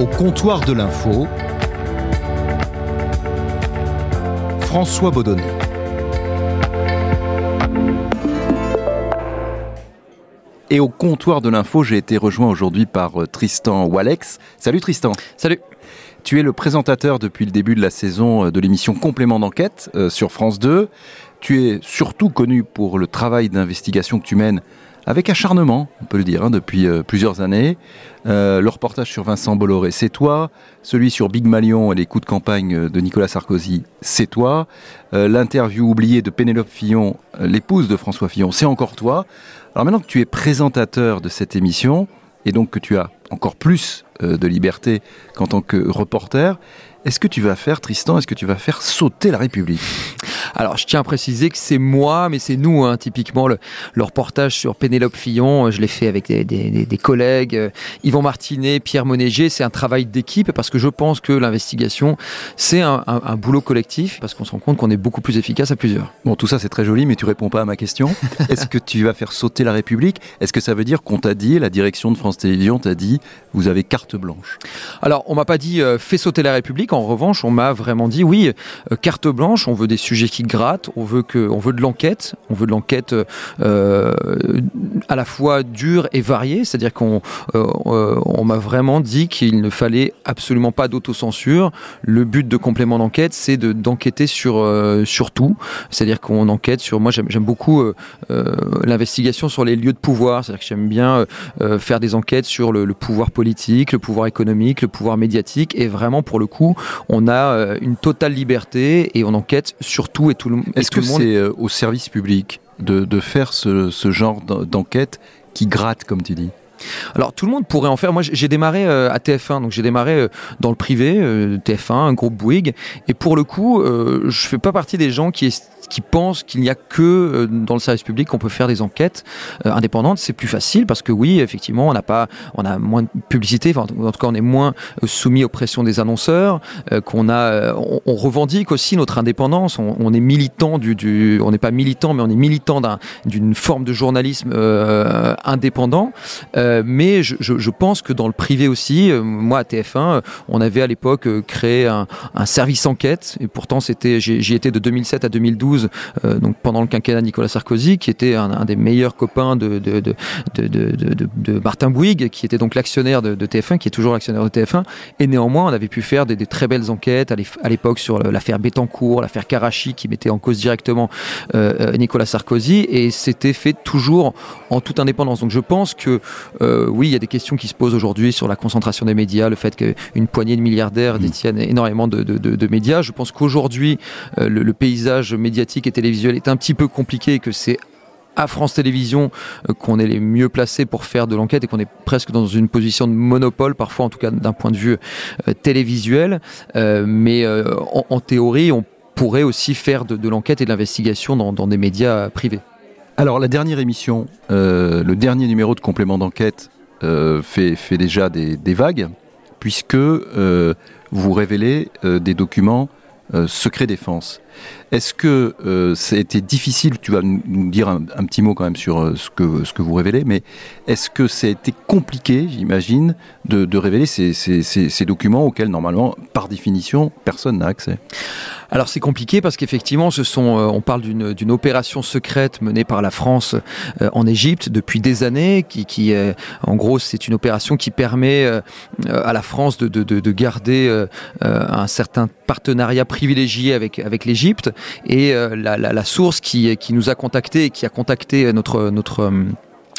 Au comptoir de l'info, François Baudonnet. Et au comptoir de l'info, j'ai été rejoint aujourd'hui par euh, Tristan Walex. Salut Tristan. Salut. Tu es le présentateur depuis le début de la saison euh, de l'émission Complément d'enquête euh, sur France 2. Tu es surtout connu pour le travail d'investigation que tu mènes avec acharnement, on peut le dire, hein, depuis plusieurs années. le reportage sur Vincent Bolloré, c'est toi. Celui sur Big Malion et les coups de campagne de Nicolas Sarkozy, c'est toi. L'interview oubliée de Pénélope Fillon, l'épouse de François Fillon, c'est encore toi. Alors maintenant que tu es présentateur de cette émission, et donc que tu as encore plus euh, de liberté qu'en tant que reporter, est-ce que tu vas faire, Tristan, est-ce que tu vas faire sauter la République? Alors, je tiens à préciser que c'est moi, mais c'est nous, hein, typiquement, le, reportage sur Pénélope Fillon, euh, je l'ai fait avec des, collègues, euh, Yvon Martinet, Pierre Monéger, c'est un travail d'équipe parce que je pense que l'investigation, c'est un, boulot collectif parce qu'on se rend compte qu'on est beaucoup plus efficace à plusieurs. Bon, tout ça c'est très joli, mais tu réponds pas à ma question. Est-ce que tu vas faire sauter la République? Est-ce que ça veut dire qu'on t'a dit, la direction de France Télévisions t'a dit, vous avez carte blanche? Alors, on m'a pas dit euh, fais sauter la République. En revanche, on m'a vraiment dit oui, carte blanche. On veut des sujets qui gratte, on veut que, veut de l'enquête, on veut de l'enquête euh, à la fois dure et variée, c'est-à-dire qu'on euh, on m'a vraiment dit qu'il ne fallait absolument pas d'autocensure. Le but de complément d'enquête, c'est de d'enquêter sur euh, tout, c'est-à-dire qu'on enquête sur. Moi, j'aime beaucoup l'investigation sur les lieux de pouvoir, c'est-à-dire que j'aime bien faire des enquêtes sur le, pouvoir politique, le pouvoir économique, le pouvoir médiatique, et vraiment pour le coup, on a une totale liberté et on enquête sur tout et tout le, Est-ce que c'est euh, au service public de, de faire ce, ce genre d'enquête qui gratte, comme tu dis? Alors tout le monde pourrait en faire. Moi j'ai démarré euh, à TF1, donc j'ai démarré euh, dans le privé, TF1, un groupe Bouygues, et pour le coup, je fais pas partie des gens qui pensent qu'il n'y a que euh, dans le service public qu'on peut faire des enquêtes euh, indépendantes. C'est plus facile parce que oui, effectivement, on n'a pas, on a moins de publicité. Enfin, en tout cas, on est moins euh, soumis aux pressions des annonceurs. qu'on a, on, revendique aussi notre indépendance. On, est militant du on n'est pas militant, mais on est militant d'une forme de journalisme indépendant. Mais je, je, je, pense que dans le privé aussi, moi à TF1, on avait à l'époque créé un, un service enquête et pourtant c'était, j'y étais de 2007 à 2012 euh, donc pendant le quinquennat Nicolas Sarkozy, qui était un, des meilleurs copains de, de, de, de, Martin Bouygues, qui était donc l'actionnaire de, TF1, qui est toujours l'actionnaire de TF1. Et néanmoins, on avait pu faire des, très belles enquêtes à l'époque sur l'affaire Bettencourt, l'affaire Karachi, qui mettait en cause directement euh, euh, Nicolas Sarkozy, et c'était fait toujours en toute indépendance. Donc je pense que oui, il y a des questions qui se posent aujourd'hui sur la concentration des médias, le fait qu'une poignée de milliardaires mmh. détiennent énormément de, médias. Je pense qu'aujourd'hui, le, le paysage médiatique et télévisuel est un petit peu compliqué et que c'est à France Télévisions euh, qu'on est les mieux placés pour faire de l'enquête et qu'on est presque dans une position de monopole, parfois en tout cas d'un point de vue euh, télévisuel. Euh, mais en, théorie, on pourrait aussi faire de, l'enquête et de l'investigation dans, des médias privés. Alors la dernière émission, le dernier numéro de complément d'enquête fait, fait, déjà des, des vagues, puisque vous révélez des documents secret défense. Est-ce que euh, ça a été difficile, tu vas nous dire un, petit mot quand même sur euh, ce, que, ce que vous révélez, mais est-ce que ça a été compliqué, j'imagine, de, révéler ces, ces, documents auxquels normalement, par définition, personne n'a accès? Alors c'est compliqué parce qu'effectivement, ce sont, euh, on parle d'une opération secrète menée par la France en Égypte depuis des années, qui, qui en gros, c'est une opération qui permet à la France de, de, de garder un certain partenariat privilégié avec, avec l'Égypte et euh, la, source qui, qui nous a contacté et qui a contacté notre notre euh,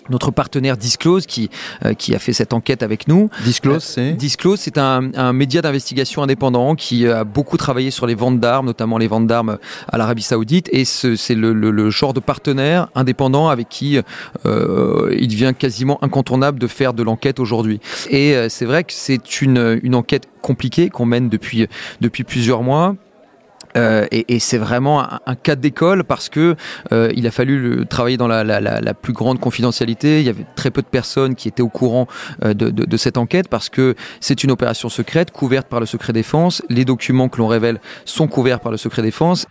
notre partenaire Disclose qui euh, qui a fait cette enquête avec nous. Disclose, c'est Disclose, c'est un, un, média d'investigation indépendant qui a beaucoup travaillé sur les ventes d'armes, notamment les ventes d'armes à l'Arabie Saoudite, et c'est le, le, genre de partenaire indépendant avec qui euh, il devient quasiment incontournable de faire de l'enquête aujourd'hui. Et c'est vrai que c'est une, une enquête compliquée qu'on mène depuis depuis plusieurs mois euh, et, c'est vraiment un, cas d'école parce que euh, il a fallu le, travailler dans la, plus grande confidentialité. Il y avait très peu de personnes qui étaient au courant euh, de, de, de, cette enquête parce que c'est une opération secrète couverte par le secret défense. Les documents que l'on révèle sont couverts par le secret défense.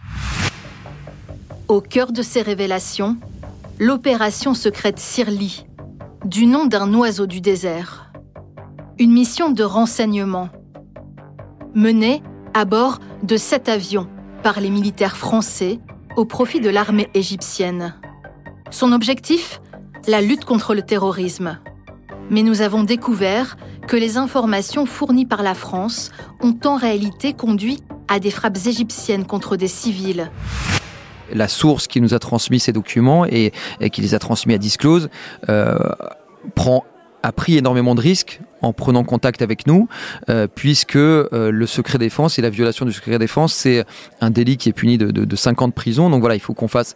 Au cœur de ces révélations, l'opération secrète Sirli, du nom d'un oiseau du désert. une mission de renseignement menée à bord de sept avions par les militaires français au profit de l'armée égyptienne. Son objectif? La lutte contre le terrorisme. Mais nous avons découvert que les informations fournies par la France ont en réalité conduit à des frappes égyptiennes contre des civils la source qui nous a transmis ces documents et, qui les a transmis à Disclose euh, prend a pris énormément de risques en prenant contact avec nous, euh, puisque euh, le secret défense et la violation du secret défense, c'est un délit qui est puni de, de, de 5 ans de prison. Donc voilà, il faut qu'on fasse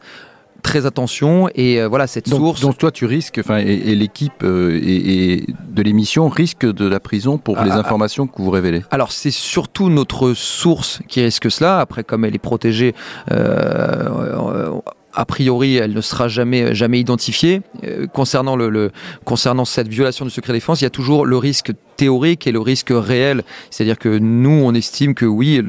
très attention et euh, voilà cette source. Donc toi tu risques, enfin et, l'équipe et, de l'émission risque de la prison pour les ah, ah. informations que vous révélez. Alors c'est surtout notre source qui risque cela. Après comme elle est protégée. Euh, a priori, elle ne sera jamais jamais identifiée. Euh, concernant le, concernant cette violation du secret défense, il y a toujours le risque théorique et le risque réel. C'est-à-dire que nous, on estime que oui,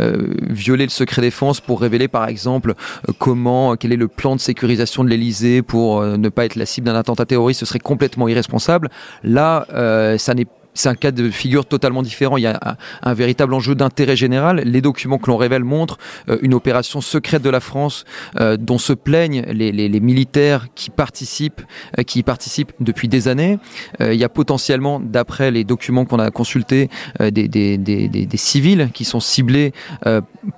euh, violer le secret défense pour révéler, par exemple, euh, comment, quel est le plan de sécurisation de l'Élysée pour ne pas être la cible d'un attentat terroriste, ce serait complètement irresponsable. Là, ça n'est c'est un cas de figure totalement différent. Il y a un, véritable enjeu d'intérêt général. Les documents que l'on révèle montrent euh, une opération secrète de la France euh, dont se plaignent les, militaires qui participent, euh, qui y participent depuis des années. il y a potentiellement, d'après les documents qu'on a consultés, des, des, civils qui sont ciblés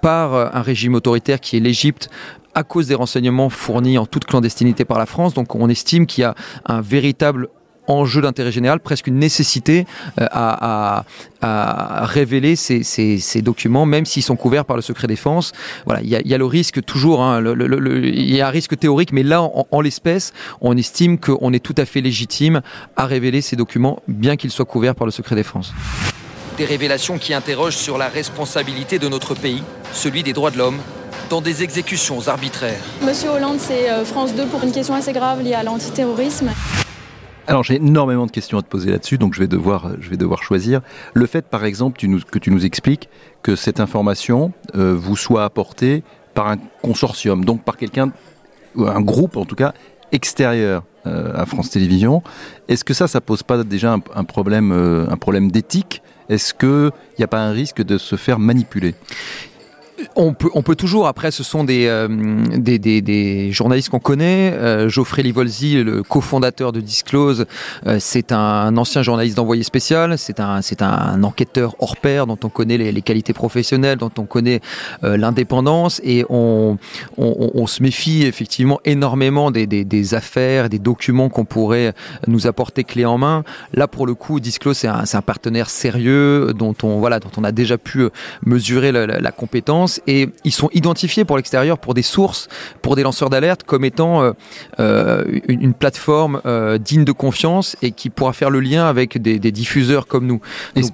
par un régime autoritaire qui est l'Égypte à cause des renseignements fournis en toute clandestinité par la France. Donc on estime qu'il y a un véritable enjeu d'intérêt général, presque une nécessité euh, à, révéler ces, documents, même s'ils sont couverts par le secret défense. Voilà, il y a, le risque toujours, hein, il y a un risque théorique, mais là, en, l'espèce, on estime qu'on est tout à fait légitime à révéler ces documents, bien qu'ils soient couverts par le secret défense. Des révélations qui interrogent sur la responsabilité de notre pays, celui des droits de l'homme, dans des exécutions arbitraires. Monsieur Hollande, c'est euh, France 2 pour une question assez grave liée à l'antiterrorisme. Alors j'ai énormément de questions à te poser là-dessus, donc je vais devoir, devoir choisir. Le fait, par exemple, que tu nous expliques que cette information euh, vous soit apportée par un consortium, donc par quelqu'un, un groupe en tout cas, extérieur euh, à France Télévisions. Est-ce que ça, ça pose pas déjà euh, un problème d'éthique? Est-ce qu'il n'y a pas un risque de se faire manipuler? On peut, on peut toujours, après, ce sont des, euh, journalistes qu'on connaît. Euh, Geoffrey Livolzi, le cofondateur de Disclose, euh, c'est un ancien journaliste d'envoyé spécial, c'est un, enquêteur hors pair dont on connaît les, qualités professionnelles, dont on connaît l'indépendance, et on, se méfie effectivement énormément des, affaires, des documents qu'on pourrait nous apporter clé en main. Là, pour le coup, Disclose, c'est un, partenaire sérieux dont on, voilà, dont on a déjà pu mesurer la compétence et ils sont identifiés pour l'extérieur, pour des sources, pour des lanceurs d'alerte comme étant euh, euh, une, plateforme euh, digne de confiance et qui pourra faire le lien avec des, diffuseurs comme nous.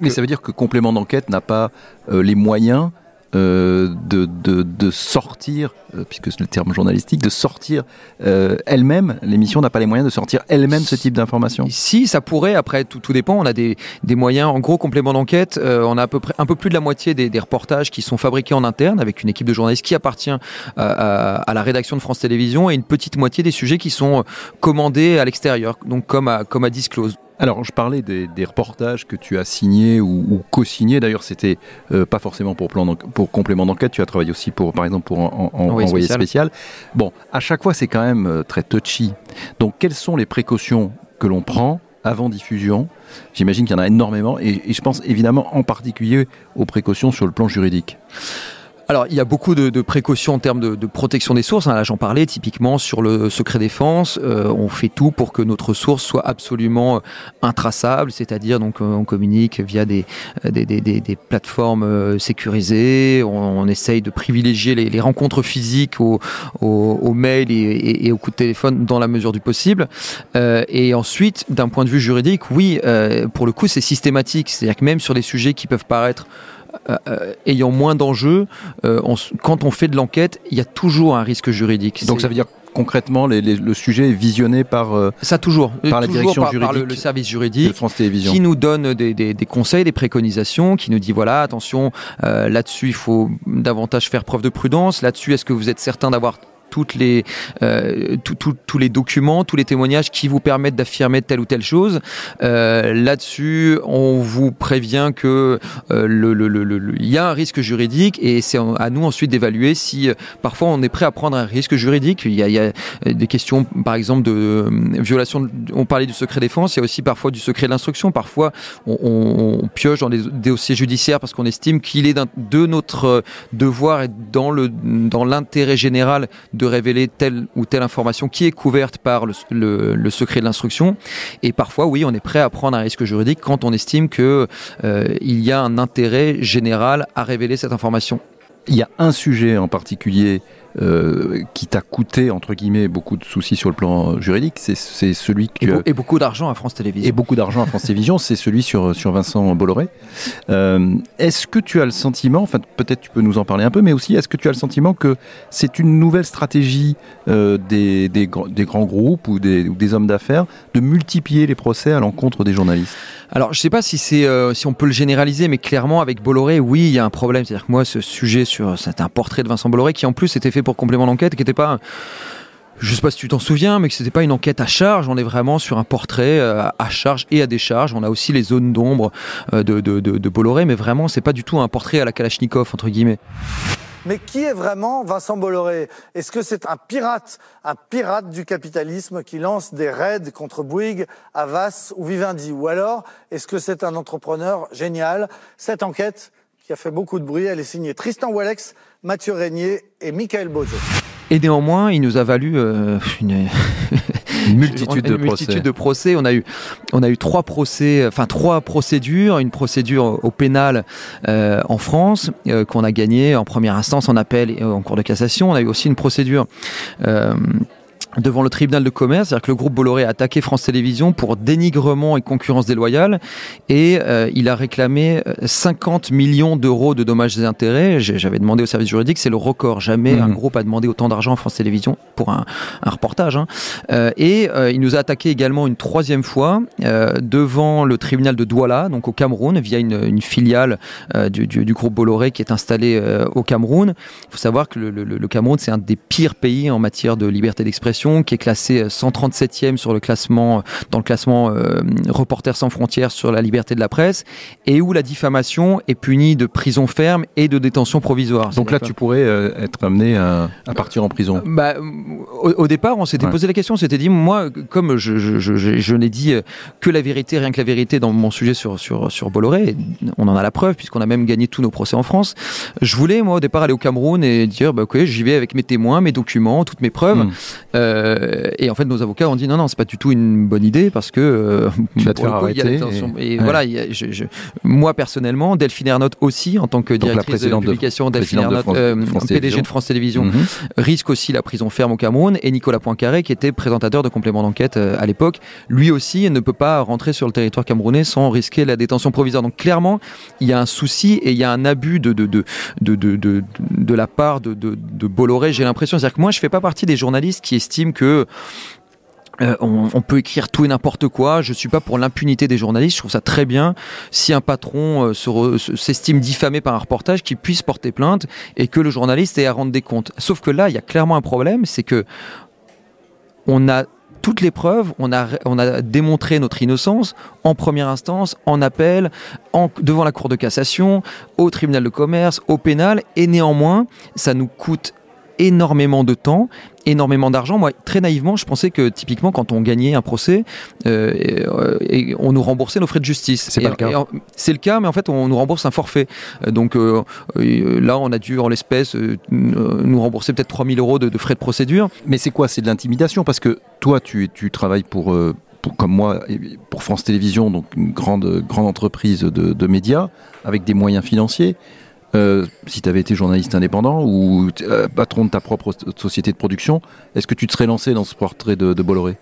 mais ça veut dire que complément d'enquête n'a pas les moyens euh, de, de, sortir, euh, puisque c'est le terme journalistique, de sortir euh, elle-même, l'émission n'a pas les moyens de sortir elle-même ce type d'information. Si, ça pourrait, après tout, tout dépend, on a des, des moyens, en gros complément d'enquête, on a à peu près un peu plus de la moitié des, des, reportages qui sont fabriqués en interne avec une équipe de journalistes qui appartient à, à, la rédaction de France Télévisions et une petite moitié des sujets qui sont commandés à l'extérieur, donc comme à, comme à Disclose. Alors, je parlais des, reportages que tu as signés ou, co-signés. D'ailleurs, c'était euh, pas forcément pour, plan pour complément d'enquête. Tu as travaillé aussi, pour, par exemple, pour en, envoyé spécial. Bon, à chaque fois, c'est quand même euh, très touchy. Donc, quelles sont les précautions que l'on prend avant diffusion? J'imagine qu'il y en a énormément. et je pense évidemment en particulier aux précautions sur le plan juridique. Alors, il y a beaucoup de, de précautions en termes de, de protection des sources. Hein. Là, j'en parlais typiquement sur le secret défense. Euh, on fait tout pour que notre source soit absolument euh, intraçable, c'est-à-dire donc euh, on communique via des, des, des, des plateformes sécurisées. On, on, essaye de privilégier les, les rencontres physiques au, au, au mail et, et, et, au coup de téléphone dans la mesure du possible. Euh, et ensuite, d'un point de vue juridique, oui, pour le coup, c'est systématique. C'est-à-dire que même sur des sujets qui peuvent paraître euh, euh, ayant moins d'enjeux, euh, quand on fait de l'enquête, il y a toujours un risque juridique. Donc ça veut dire concrètement le sujet est visionné par ça toujours. par la direction par, juridique par le, service juridique de France Télévisions. qui nous donne des, des, des, conseils des préconisations qui nous dit voilà attention là-dessus il faut davantage faire preuve de prudence. Là-dessus est-ce que vous êtes certain d'avoir toutes les, euh, tous les documents, tous les témoignages qui vous permettent d'affirmer telle ou telle chose. Euh, Là-dessus, on vous prévient que euh, le, le, le, il y a un risque juridique et c'est à nous ensuite d'évaluer si euh, parfois on est prêt à prendre un risque juridique. Il y a, a des questions, par exemple, de euh, violation. On parlait du secret défense. Il y a aussi parfois du secret de l'instruction. Parfois, on, on, on, pioche dans des dossiers judiciaires parce qu'on estime qu'il est de notre devoir et dans le dans l'intérêt général de révéler telle ou telle information qui est couverte par le, secret de l'instruction. Et parfois, oui, on est prêt à prendre un risque juridique quand on estime que euh, il y a un intérêt général à révéler cette information. Il y a un sujet en particulier euh, qui t'a coûté entre guillemets beaucoup de soucis sur le plan juridique, c'est celui que et, be et beaucoup d'argent à France Télévisions. Et beaucoup d'argent à France Télévisions, c'est celui sur sur Vincent Bolloré. Euh, est-ce que tu as le sentiment, enfin peut-être tu peux nous en parler un peu, mais aussi est-ce que tu as le sentiment que c'est une nouvelle stratégie euh, des, des, des, grands groupes ou des, ou des hommes d'affaires de multiplier les procès à l'encontre des journalistes? Alors, je sais pas si c'est si on peut le généraliser, mais clairement avec Bolloré, oui, il y a un problème. C'est-à-dire que moi, ce sujet sur c'est un portrait de Vincent Bolloré qui en plus était fait pour complément d'enquête, qui n'était pas je sais pas si tu t'en souviens, mais que c'était pas une enquête à charge. On est vraiment sur un portrait euh, à charge et à décharge. On a aussi les zones d'ombre euh, de, Bolloré, mais vraiment, c'est pas du tout un portrait à la Kalachnikov entre guillemets. Mais qui est vraiment Vincent Bolloré? Est-ce que c'est un pirate, un pirate du capitalisme qui lance des raids contre Bouygues, Avas ou Vivendi? Ou alors, est-ce que c'est un entrepreneur génial? Cette enquête, qui a fait beaucoup de bruit, elle est signée Tristan Wallex, Mathieu Régnier et Michael Bozo. Et néanmoins, il nous a valu euh, une, une multitude, une de, multitude procès. de procès. On a eu, on a eu trois procès, enfin trois procédures. Une procédure au pénal euh, en France euh, qu'on a gagné en première instance, en appel et en cours de cassation. On a eu aussi une procédure. Euh, devant le tribunal de commerce, c'est-à-dire que le groupe Bolloré a attaqué France Télévisions pour dénigrement et concurrence déloyale et euh, il a réclamé 50 millions d'euros de dommages et intérêts. J'avais demandé au service juridique, c'est le record. Jamais mmh. un groupe a demandé autant d'argent à France Télévisions pour un, un reportage. Hein. Euh, et euh, il nous a attaqué également une troisième fois euh, devant le tribunal de Douala, donc au Cameroun, via une, une filiale euh, du, du, du, groupe Bolloré qui est installée euh, au Cameroun. Il faut savoir que le, le, le Cameroun, c'est un des pires pays en matière de liberté d'expression qui est classé 137e sur le classement, dans le classement euh, Reporters sans frontières sur la liberté de la presse, et où la diffamation est punie de prison ferme et de détention provisoire. Donc là, tu pourrais euh, être amené à, à, partir en prison. Bah, au, au, départ, on s'était ouais. posé la question, on s'était dit, moi, comme je, je, je, je n'ai dit que la vérité, rien que la vérité dans mon sujet sur, sur, sur Bolloré, on en a la preuve puisqu'on a même gagné tous nos procès en France. Je voulais, moi, au départ, aller au Cameroun et dire, bah, ok, j'y vais avec mes témoins, mes documents, toutes mes preuves. Mmh. Euh, et en fait, nos avocats ont dit non, non, c'est pas du tout une bonne idée parce que euh, tu vas te faire coup, arrêter. Et, et ouais. voilà, y a, je, je, moi personnellement, Delphine Ernotte aussi, en tant que directrice de publication, de, Delphine Ernotte, France, euh, France PDG de France Télévisions, mm -hmm. risque aussi la prison ferme au Cameroun. Et Nicolas Poincaré, qui était présentateur de complément d'enquête euh, à l'époque, lui aussi ne peut pas rentrer sur le territoire camerounais sans risquer la détention provisoire. Donc clairement, il y a un souci et il y a un abus de de de de de, de, de la part de, de, de Bolloré. J'ai l'impression, c'est-à-dire que moi, je fais pas partie des journalistes qui estiment que euh, on, peut écrire tout et n'importe quoi. Je suis pas pour l'impunité des journalistes. Je trouve ça très bien si un patron euh, s'estime diffamé par un reportage, qu'il puisse porter plainte et que le journaliste ait à rendre des comptes. Sauf que là, il y a clairement un problème, c'est que on a toutes les preuves, on a, on a démontré notre innocence en première instance, en appel, devant la Cour de cassation, au tribunal de commerce, au pénal, et néanmoins, ça nous coûte énormément de temps, énormément d'argent. Moi, très naïvement, je pensais que typiquement, quand on gagnait un procès, euh, et, et on nous remboursait nos frais de justice. C'est le cas. C'est le cas, mais en fait, on nous rembourse un forfait. Donc euh, là, on a dû, en l'espèce, euh, nous rembourser peut-être 3000 euros de, de, frais de procédure. Mais c'est quoi? C'est de l'intimidation? Parce que toi, tu, tu travailles pour pour, comme moi, pour France Télévisions, donc une grande, grande entreprise de, de médias, avec des moyens financiers. Euh, si tu avais été journaliste indépendant ou euh, patron de ta propre société de production, est-ce que tu te serais lancé dans ce portrait de, Bolloré?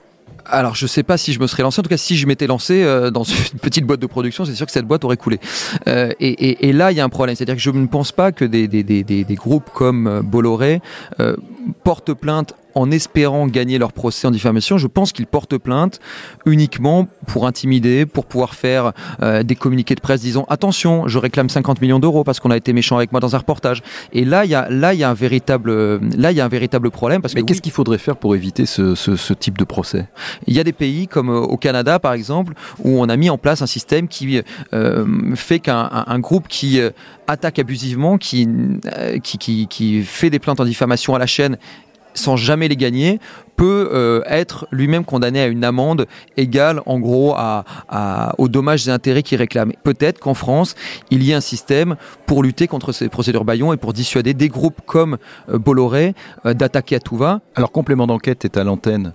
Alors je sais pas si je me serais lancé. En tout cas, si je m'étais lancé euh, dans une petite boîte de production, c'est sûr que cette boîte aurait coulé. Et, là, il y a un problème, c'est-à-dire que je ne pense pas que des, groupes comme Bolloré portent plainte en espérant gagner leur procès en diffamation. Je pense qu'ils portent plainte uniquement pour intimider, pour pouvoir faire euh, des communiqués de presse disant attention, je réclame 50 millions d'euros parce qu'on a été méchant avec moi dans un reportage. Et là, il y a là il y a un véritable là il y a un véritable problème parce Mais que qu'est-ce oui, qu'il faudrait faire pour éviter ce, ce- ce type de procès? Il y a des pays comme euh, au Canada par exemple où on a mis en place un système qui euh, fait qu'un un- un groupe qui euh, attaque abusivement, qui, qui, qui, qui fait des plaintes en diffamation à la chaîne sans jamais les gagner, peut euh, être lui-même condamné à une amende égale en gros aux dommages et intérêts qu'il réclame. Peut-être qu'en France, il y a un système pour lutter contre ces procédures Bayon et pour dissuader des groupes comme euh, Bolloré euh, d'attaquer à tout va. Alors, complément d'enquête est à l'antenne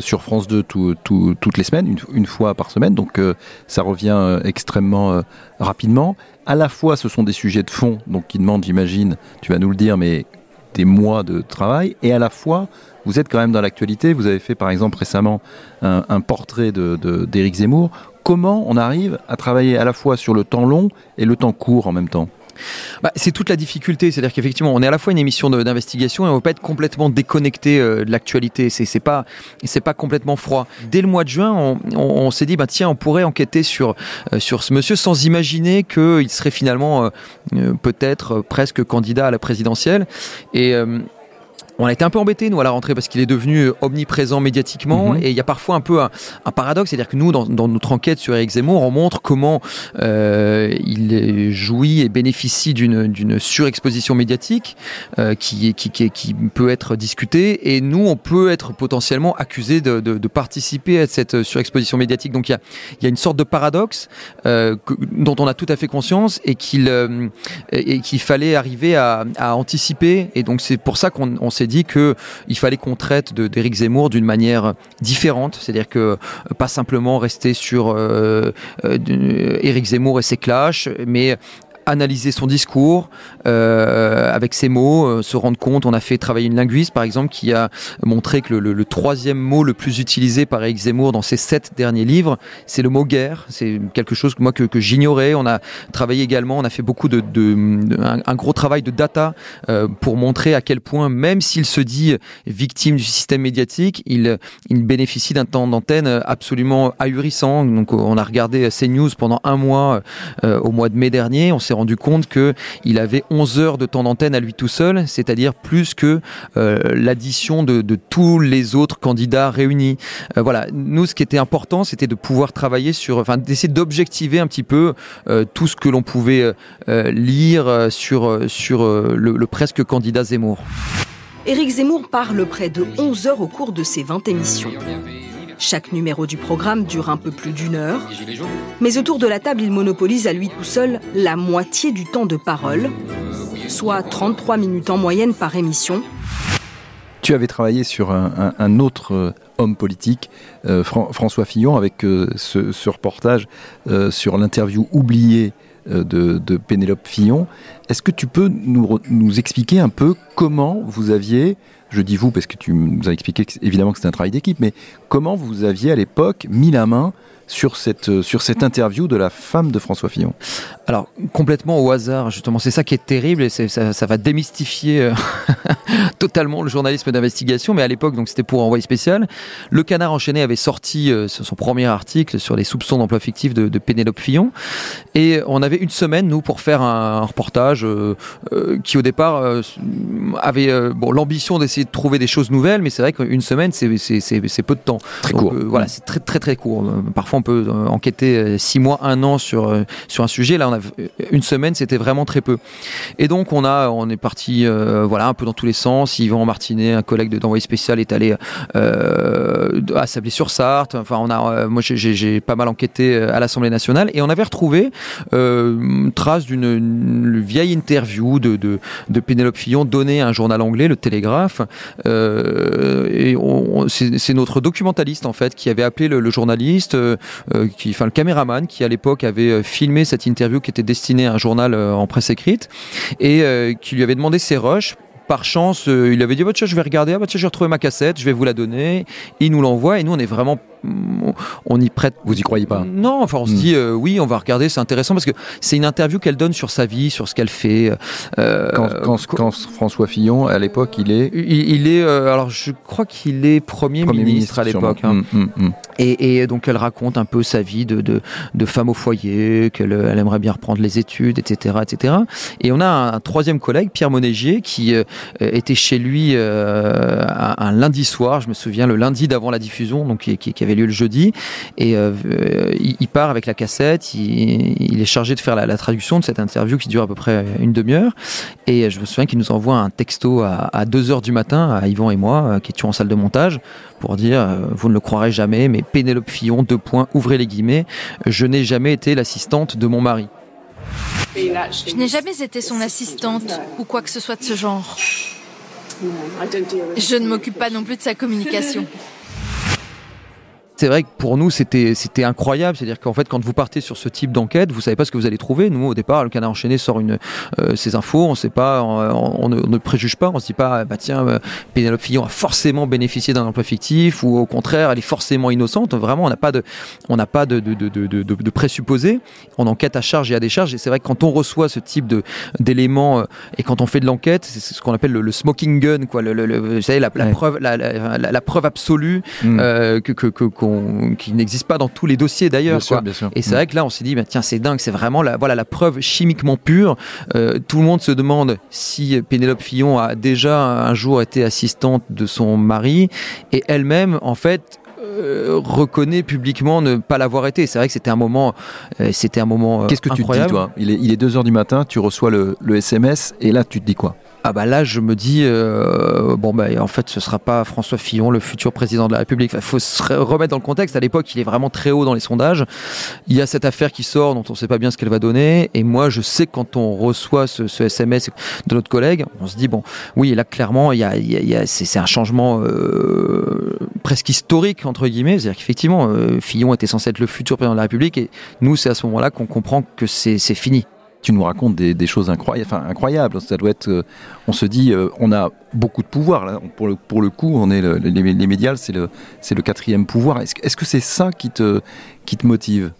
sur France 2 tout- tout- toutes les semaines, une, une fois par semaine, donc ça revient extrêmement rapidement. À la fois, ce sont des sujets de fond, donc qui demandent, j'imagine, tu vas nous le dire, mais des mois de travail, et à la fois, vous êtes quand même dans l'actualité. Vous avez fait, par exemple, récemment un, portrait de- de- d'Éric Zemmour. Comment on arrive à travailler à la fois sur le temps long et le temps court en même temps? Bah, c'est toute la difficulté, c'est-à-dire qu'effectivement, on est à la fois une émission d'investigation et on ne veut pas être complètement déconnecté euh, de l'actualité. C'est c'est pas, c'est pas complètement froid. Dès le mois de juin, on, s'est dit, bah tiens, on pourrait enquêter sur euh, sur ce monsieur sans imaginer qu'il serait finalement euh, peut-être presque candidat à la présidentielle. Et on a été un peu embêtés, nous, à la rentrée, parce qu'il est devenu omniprésent médiatiquement. Mhm. Et il y a parfois un peu un, un paradoxe, c'est-à-dire que nous, dans, dans notre enquête sur Eric Zemmour, on montre comment euh, il jouit et bénéficie d'une surexposition médiatique euh, qui, qui, qui, qui peut être discutée. Et nous, on peut être potentiellement accusé de, de, de participer à cette surexposition médiatique. Donc il y a, il y a une sorte de paradoxe euh, que- dont on a tout à fait conscience et qu'il euh, qu'il fallait arriver à, à anticiper. Et donc c'est pour ça qu'on on s'est dit que il fallait qu'on traite d'Éric Zemmour d'une manière différente, c'est-à-dire que euh, pas simplement rester sur euh, euh, Éric Zemmour et ses clashs, mais analyser son discours euh, avec ses mots, euh, se rendre compte. On a fait travailler une linguiste, par exemple, qui a montré que le, troisième mot le plus utilisé par Éric Zemmour dans ses sept derniers livres, c'est le mot guerre. C'est quelque chose que moi que, j'ignorais. On a travaillé également, on a fait beaucoup de, de- de- un, gros travail de data euh, pour montrer à quel point, même s'il se dit victime du système médiatique, il, il bénéficie d'un temps d'antenne absolument ahurissant. Donc, on a regardé CNews pendant un mois euh, au mois de mai dernier. Rendu compte que il avait 11 heures de temps d'antenne à lui tout seul, c'est-à-dire plus que euh, l'addition de, tous les autres candidats réunis. Euh, voilà, nous, ce qui était important, c'était de pouvoir travailler sur, enfin, d'essayer d'objectiver un petit peu euh, tout ce que l'on pouvait lire sur sur le, le presque candidat Zemmour. Éric Zemmour parle près de 11 heures au cours de ses 20 émissions. Chaque numéro du programme dure un peu plus d'une heure, mais autour de la table, il monopolise à lui tout seul la moitié du temps de parole, soit 33 minutes en moyenne par émission. Tu avais travaillé sur un, un- un autre euh, homme politique, euh, Fran- François Fillon, avec euh, ce, ce reportage euh, sur l'interview oubliée euh, de, de Pénélope Fillon. Est-ce que tu peux nous, expliquer un peu comment vous aviez, je dis vous parce que tu nous as expliqué évidemment que c'était un travail d'équipe, mais comment vous aviez à l'époque mis la main sur cette, euh, sur cette interview de la femme de François Fillon? Alors complètement au hasard, justement, c'est ça qui est terrible et ça va démystifier euh, totalement le journalisme d'investigation. Mais à l'époque, donc c'était pour envoyé spécial. Le Canard enchaîné avait sorti euh, son premier article sur les soupçons d'emploi fictif de, de Pénélope Fillon, et on avait une semaine nous pour faire un, reportage euh, euh, qui au départ avait bon l'ambition d'essayer de trouver des choses nouvelles, mais c'est vrai qu'une semaine c'est peu de temps. Très Donc, court. voilà, c'est très très très court. Parfois on peut enquêter six mois, un an sur sur un sujet. Là, on a une semaine, c'était vraiment très peu. Et donc on a, on est parti, voilà, un peu dans tous les sens. Yvan Martinet, un collègue de d'envoyé spécial, est allé euh, à Sablé-sur-Sarthe. Enfin, on a, euh, moi j'ai- pas mal enquêté euh, à l'Assemblée nationale et on avait retrouvé une trace d'une une vieille interview de, de, Pénélope Fillon donnée à un journal anglais, le Télégraphe. Et c'est notre documentaliste en fait qui avait appelé le, journaliste, qui, enfin le caméraman qui à l'époque avait filmé cette interview qui était destinée à un journal en presse écrite et qui lui avait demandé ses rushs. Par chance, euh, il avait dit bah, je vais regarder, ah, bah, tiens, j'ai retrouvé ma cassette, je vais vous la donner. Il nous l'envoie et nous on est vraiment on, y prête. Vous y croyez pas Non, enfin on se hmm. dit oui, on va regarder, c'est intéressant parce que c'est une interview qu'elle donne sur sa vie, sur ce qu'elle fait. Quand, François Fillon, à l'époque, il est. Il, est, alors je crois qu'il est premier, ministre, à l'époque. Hein. Hmm, hmm, et, donc elle raconte un peu sa vie de, de, femme au foyer, qu'elle elle aimerait bien reprendre les études, etc., etc. Et on a un, troisième collègue, Pierre Monégier, qui était chez lui un, lundi soir, je me souviens, le lundi d'avant la diffusion, donc qui, avait lieu le jeudi, et euh, il, part avec la cassette, il, est chargé de faire la, traduction de cette interview qui dure à peu près une demi-heure, et je me souviens qu'il nous envoie un texto à, 2 heures du matin, à Yvan et moi, euh, qui étions en salle de montage, pour dire, euh, vous ne le croirez jamais, mais Pénélope Fillon, deux points, ouvrez les guillemets, je n'ai jamais été l'assistante de mon mari. Je n'ai jamais été son assistante ou quoi que ce soit de ce genre. Je ne m'occupe pas non plus de sa communication c'est vrai que pour nous c'était c'était incroyable, c'est-à-dire qu'en fait quand vous partez sur ce type d'enquête, vous savez pas ce que vous allez trouver. Nous au départ, le canard enchaîné sort une euh, ces infos, on sait pas, on, ne, préjuge pas, on se dit pas bah tiens euh, Pénélope Fillon a forcément bénéficié d'un emploi fictif ou au contraire elle est forcément innocente. Vraiment on n'a pas de on n'a pas de de, de, de, présupposés. On enquête à charge et à décharge et c'est vrai que quand on reçoit ce type de d'éléments euh, et quand on fait de l'enquête, c'est ce qu'on appelle le, smoking gun quoi, le, le, vous savez la, preuve la, la, preuve absolue mm. que que qui n'existe pas dans tous les dossiers d'ailleurs. Et c'est mm. vrai que là, on s'est dit, bah, tiens, c'est dingue, c'est vraiment la, voilà, la preuve chimiquement pure. Euh, tout le monde se demande si Pénélope Fillon a déjà un jour été assistante de son mari, et elle-même, en fait, euh, reconnaît publiquement ne pas l'avoir été. C'est vrai que c'était un moment, euh, c'était un moment. Qu'est-ce que tu te dis toi? Il est il est 2 heures du matin, tu reçois le, le SMS et là tu te dis quoi? Ah bah là je me dis euh, bon bah en fait ce sera pas François Fillon le futur président de la République. Il faut se remettre dans le contexte. À l'époque il est vraiment très haut dans les sondages. Il y a cette affaire qui sort dont on sait pas bien ce qu'elle va donner. Et moi je sais que quand on reçoit ce, ce, SMS de notre collègue, on se dit bon oui là clairement il y a, y a c'est un changement euh, presque historique entre guillemets. C'est-à-dire qu'effectivement euh, Fillon était censé être le futur président de la République et nous c'est à ce moment-là qu'on comprend que c'est fini tu nous racontes des, choses incroyables, enfin, incroyables. Euh, on se dit, euh, on a beaucoup de pouvoir. Pour le, coup, on est les, médias, c'est le, quatrième pouvoir. Est-ce, que c'est ça qui te, motive?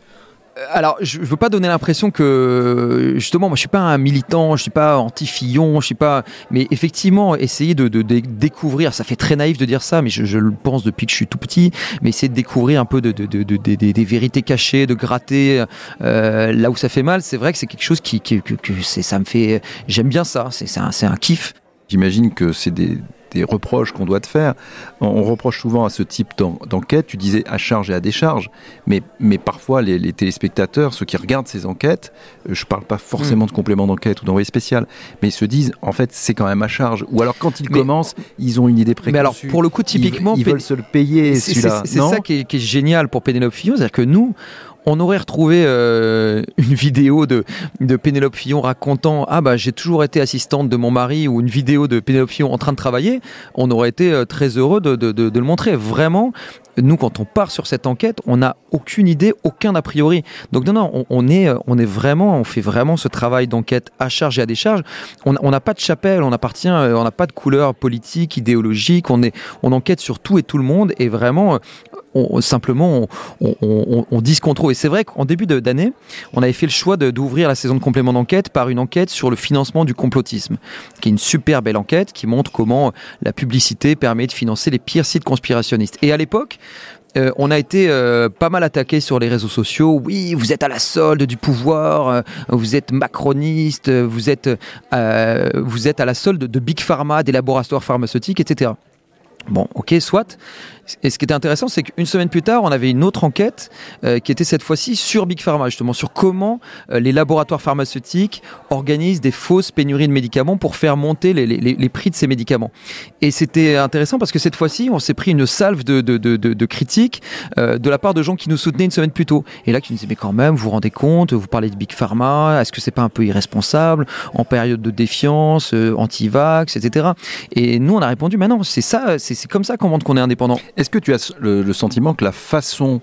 Alors, je veux pas donner l'impression que justement, moi, je suis pas un militant, je suis pas anti-Fillon, je suis pas. Mais effectivement, essayer de, découvrir, ça fait très naïf de dire ça, mais je, le pense depuis que je suis tout petit. Mais essayer de découvrir un peu de, des vérités cachées, de gratter euh, là où ça fait mal, c'est vrai que c'est quelque chose qui, que, ça me fait. J'aime bien ça. C'est un, un kiff. J'imagine que c'est des des reproches qu'on doit te faire. On, reproche souvent à ce type d'enquête, tu disais à charge et à décharge, mais, mais parfois les, téléspectateurs, ceux qui regardent ces enquêtes, euh, je ne parle pas forcément de complément d'enquête ou d'envoyé spécial, mais ils se disent en fait c'est quand même à charge. Ou alors quand ils commencent, ils ont une idée préconçue. Mais alors pour le coup, typiquement, ils, veulent se le payer. C'est ça qui est, qui est, génial pour Pénélope Fillon, c'est-à-dire que nous, on aurait retrouvé euh, une vidéo de, de Pénélope Fillon racontant ah bah j'ai toujours été assistante de mon mari ou une vidéo de Pénélope Fillon en train de travailler, on aurait été euh, très heureux de, de, de, le montrer. Vraiment, nous quand on part sur cette enquête, on n'a aucune idée, aucun a priori. Donc non non, on, est euh, on est vraiment, on fait vraiment ce travail d'enquête à charge et à décharge. On n'a pas de chapelle, on appartient, on n'a pas de couleur politique, idéologique. On est on enquête sur tout et tout le monde et vraiment on, simplement on, on, dit ce qu'on. Et c'est vrai qu'en début d'année, on avait fait le choix d'ouvrir la saison de complément d'enquête par une enquête sur le financement du complotisme, qui est une super belle enquête qui montre comment la publicité permet de financer les pires sites conspirationnistes. Et à l'époque, euh, on a été euh, pas mal attaqué sur les réseaux sociaux. Oui, vous êtes à la solde du pouvoir, euh, vous êtes macroniste, vous êtes, vous êtes à la solde de Big Pharma, des laboratoires pharmaceutiques, etc. Bon, ok, soit. Et ce qui était intéressant, c'est qu'une semaine plus tard, on avait une autre enquête euh, qui était cette fois-ci sur Big Pharma, justement, sur comment euh, les laboratoires pharmaceutiques organisent des fausses pénuries de médicaments pour faire monter les, les, les prix de ces médicaments. Et c'était intéressant parce que cette fois-ci, on s'est pris une salve de, de, de, de critiques euh, de la part de gens qui nous soutenaient une semaine plus tôt. Et là, qui nous disaient, mais quand même, vous vous rendez compte, vous parlez de Big Pharma, est-ce que c'est pas un peu irresponsable en période de défiance, anti-vax, etc. Et nous, on a répondu, mais non, c'est ça, c'est comme ça qu'on montre qu'on est indépendant. Est-ce que tu as le, sentiment que la façon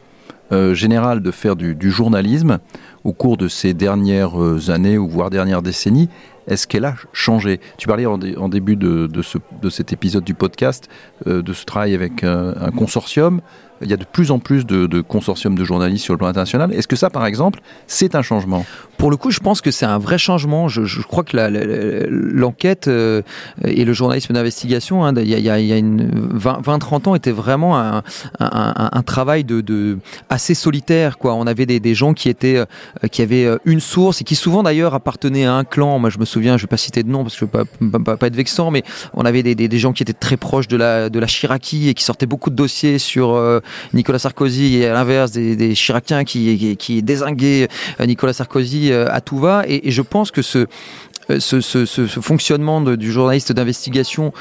euh, générale de faire du, journalisme au cours de ces dernières euh, années ou voire dernières décennies, est-ce qu'elle a changé? Tu parlais en, début de, de, cet épisode du podcast euh, de ce travail avec un consortium. Il y a de plus en plus de, consortiums de journalistes sur le plan international. Est-ce que ça, par exemple, c'est un changement? Pour le coup, je pense que c'est un vrai changement. Je, crois que l'enquête euh, et le journalisme d'investigation, hein, il y a, y a une 20-30 ans, était vraiment un, travail de, assez solitaire. On avait des, gens qui étaient, euh, qui avaient euh, une source et qui souvent d'ailleurs appartenaient à un clan. Moi, je me souviens, je vais pas citer de nom parce que je veux pas, pas, pas être vexant, mais on avait des, des, des, gens qui étaient très proches de la, de la Chiraki et qui sortaient beaucoup de dossiers sur euh, Nicolas Sarkozy et à l'inverse des, des qui, désinguaient Nicolas Sarkozy à tout va. Et, je pense que ce, ce fonctionnement du journaliste d'investigation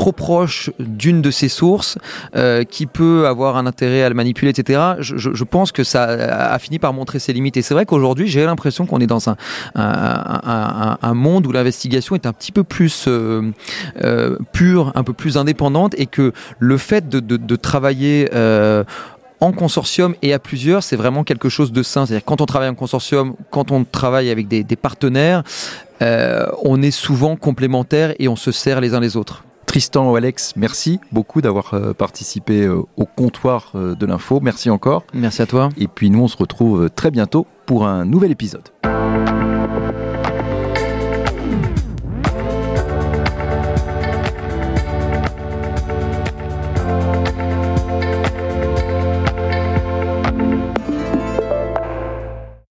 trop proche d'une de ces sources euh, qui peut avoir un intérêt à le manipuler, etc. Je, pense que ça a fini par montrer ses limites. Et c'est vrai qu'aujourd'hui, j'ai l'impression qu'on est dans un, monde où l'investigation est un petit peu plus euh, euh, pure, un peu plus indépendante, et que le fait de, travailler en consortium et à plusieurs, c'est vraiment quelque chose de sain. C'est-à-dire quand on travaille en consortium, quand on travaille avec des, partenaires, on est souvent complémentaires et on se sert les uns les autres. Tristan ou Alex, merci beaucoup d'avoir euh, participé euh, au comptoir euh, de l'info. Merci encore. Merci à toi. Et puis nous, on se retrouve très bientôt pour un nouvel épisode.